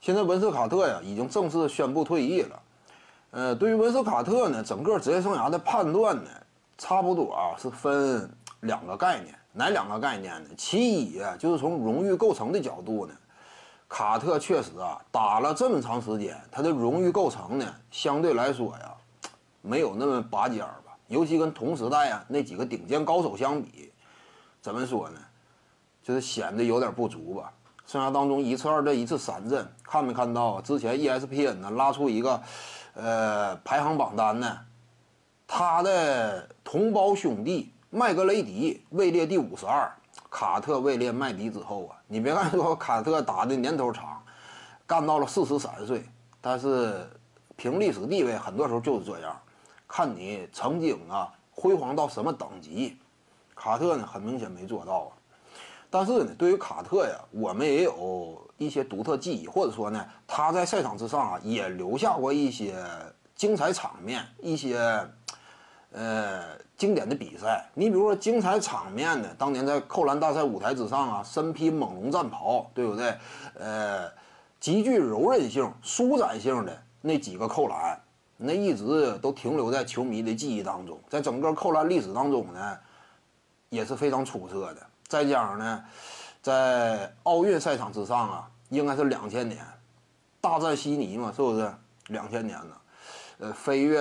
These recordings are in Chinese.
现在文斯卡特呀已经正式宣布退役了。呃，对于文斯卡特呢，整个职业生涯的判断呢，差不多啊是分两个概念，哪两个概念呢？其一啊，就是从荣誉构成的角度呢，卡特确实啊打了这么长时间，他的荣誉构成呢，相对来说呀，没有那么拔尖儿吧。尤其跟同时代啊那几个顶尖高手相比，怎么说呢？就是显得有点不足吧。生涯当中一次二阵一次三阵，看没看到？之前 ESPN 呢拉出一个，呃，排行榜单呢，他的同胞兄弟麦格雷迪位列第五十二，卡特位列麦迪之后啊。你别看说卡特打的年头长，干到了四十三岁，但是凭历史地位，很多时候就是这样，看你曾经啊辉煌到什么等级。卡特呢，很明显没做到啊。但是呢，对于卡特呀，我们也有一些独特记忆，或者说呢，他在赛场之上啊，也留下过一些精彩场面，一些呃经典的比赛。你比如说精彩场面呢，当年在扣篮大赛舞台之上啊，身披猛龙战袍，对不对？呃，极具柔韧性、舒展性的那几个扣篮，那一直都停留在球迷的记忆当中，在整个扣篮历史当中呢，也是非常出色的。再加上呢，在奥运赛场之上啊，应该是两千年，大战悉尼嘛，是不是？两千年呢，呃，飞越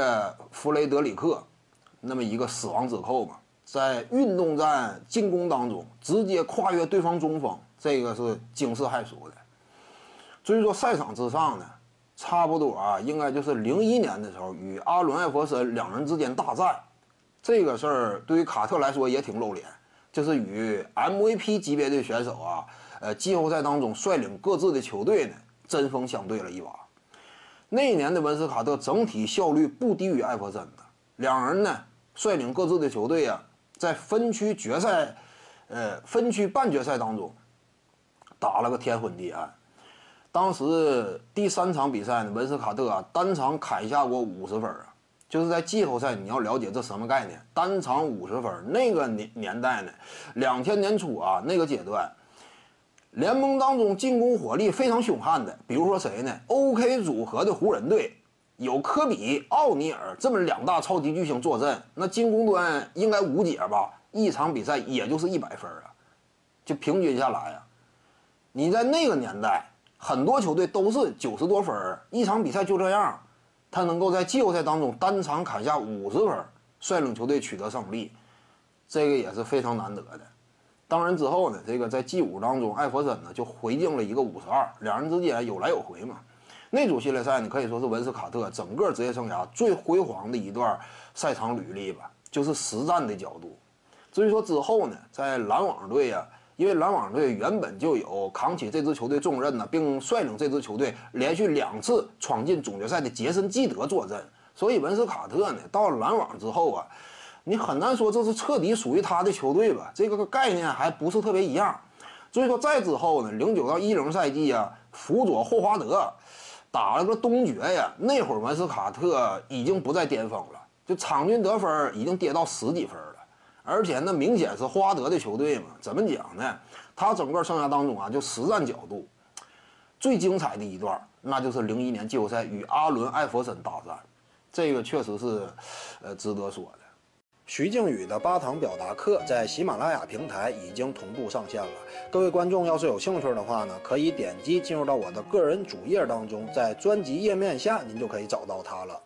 弗雷德里克，那么一个死亡之扣嘛，在运动战进攻当中直接跨越对方中锋，这个是惊世骇俗的。所以说赛场之上呢，差不多啊，应该就是零一年的时候与阿伦艾弗森两人之间大战，这个事儿对于卡特来说也挺露脸。就是与 MVP 级别的选手啊，呃，季后赛当中率领各自的球队呢，针锋相对了一把。那一年的文斯卡特整体效率不低于艾弗森的，两人呢率领各自的球队啊，在分区决赛，呃，分区半决赛当中打了个天昏地暗。当时第三场比赛呢，文斯卡特啊单场砍下过五十分啊。就是在季后赛，你要了解这什么概念？单场五十分，那个年年代呢？两千年初啊，那个阶段，联盟当中进攻火力非常凶悍的，比如说谁呢？OK 组合的湖人队有科比、奥尼尔这么两大超级巨星坐镇，那进攻端应该无解吧？一场比赛也就是一百分啊，就平均下来啊，你在那个年代，很多球队都是九十多分，一场比赛就这样。他能够在季后赛当中单场砍下五十分，率领球队取得胜利，这个也是非常难得的。当然之后呢，这个在 G 五当中，艾弗森呢就回敬了一个五十二，两人之间有来有回嘛。那组系列赛呢，可以说是文斯卡特整个职业生涯最辉煌的一段赛场履历吧，就是实战的角度。至于说之后呢，在篮网队呀。因为篮网队原本就有扛起这支球队重任呢，并率领这支球队连续两次闯进总决赛的杰森·基德坐镇，所以文斯卡特呢到了篮网之后啊，你很难说这是彻底属于他的球队吧？这个概念还不是特别一样。所以说再之后呢，零九到一零赛季啊，辅佐霍华德打了个东决呀，那会儿文斯卡特已经不在巅峰了，就场均得分已经跌到十几分。而且那明显是霍华德的球队嘛？怎么讲呢？他整个生涯当中啊，就实战角度最精彩的一段，那就是零一年季后赛与阿伦艾弗森大战，这个确实是呃值得说的。徐静宇的八堂表达课在喜马拉雅平台已经同步上线了，各位观众要是有兴趣的话呢，可以点击进入到我的个人主页当中，在专辑页面下您就可以找到它了。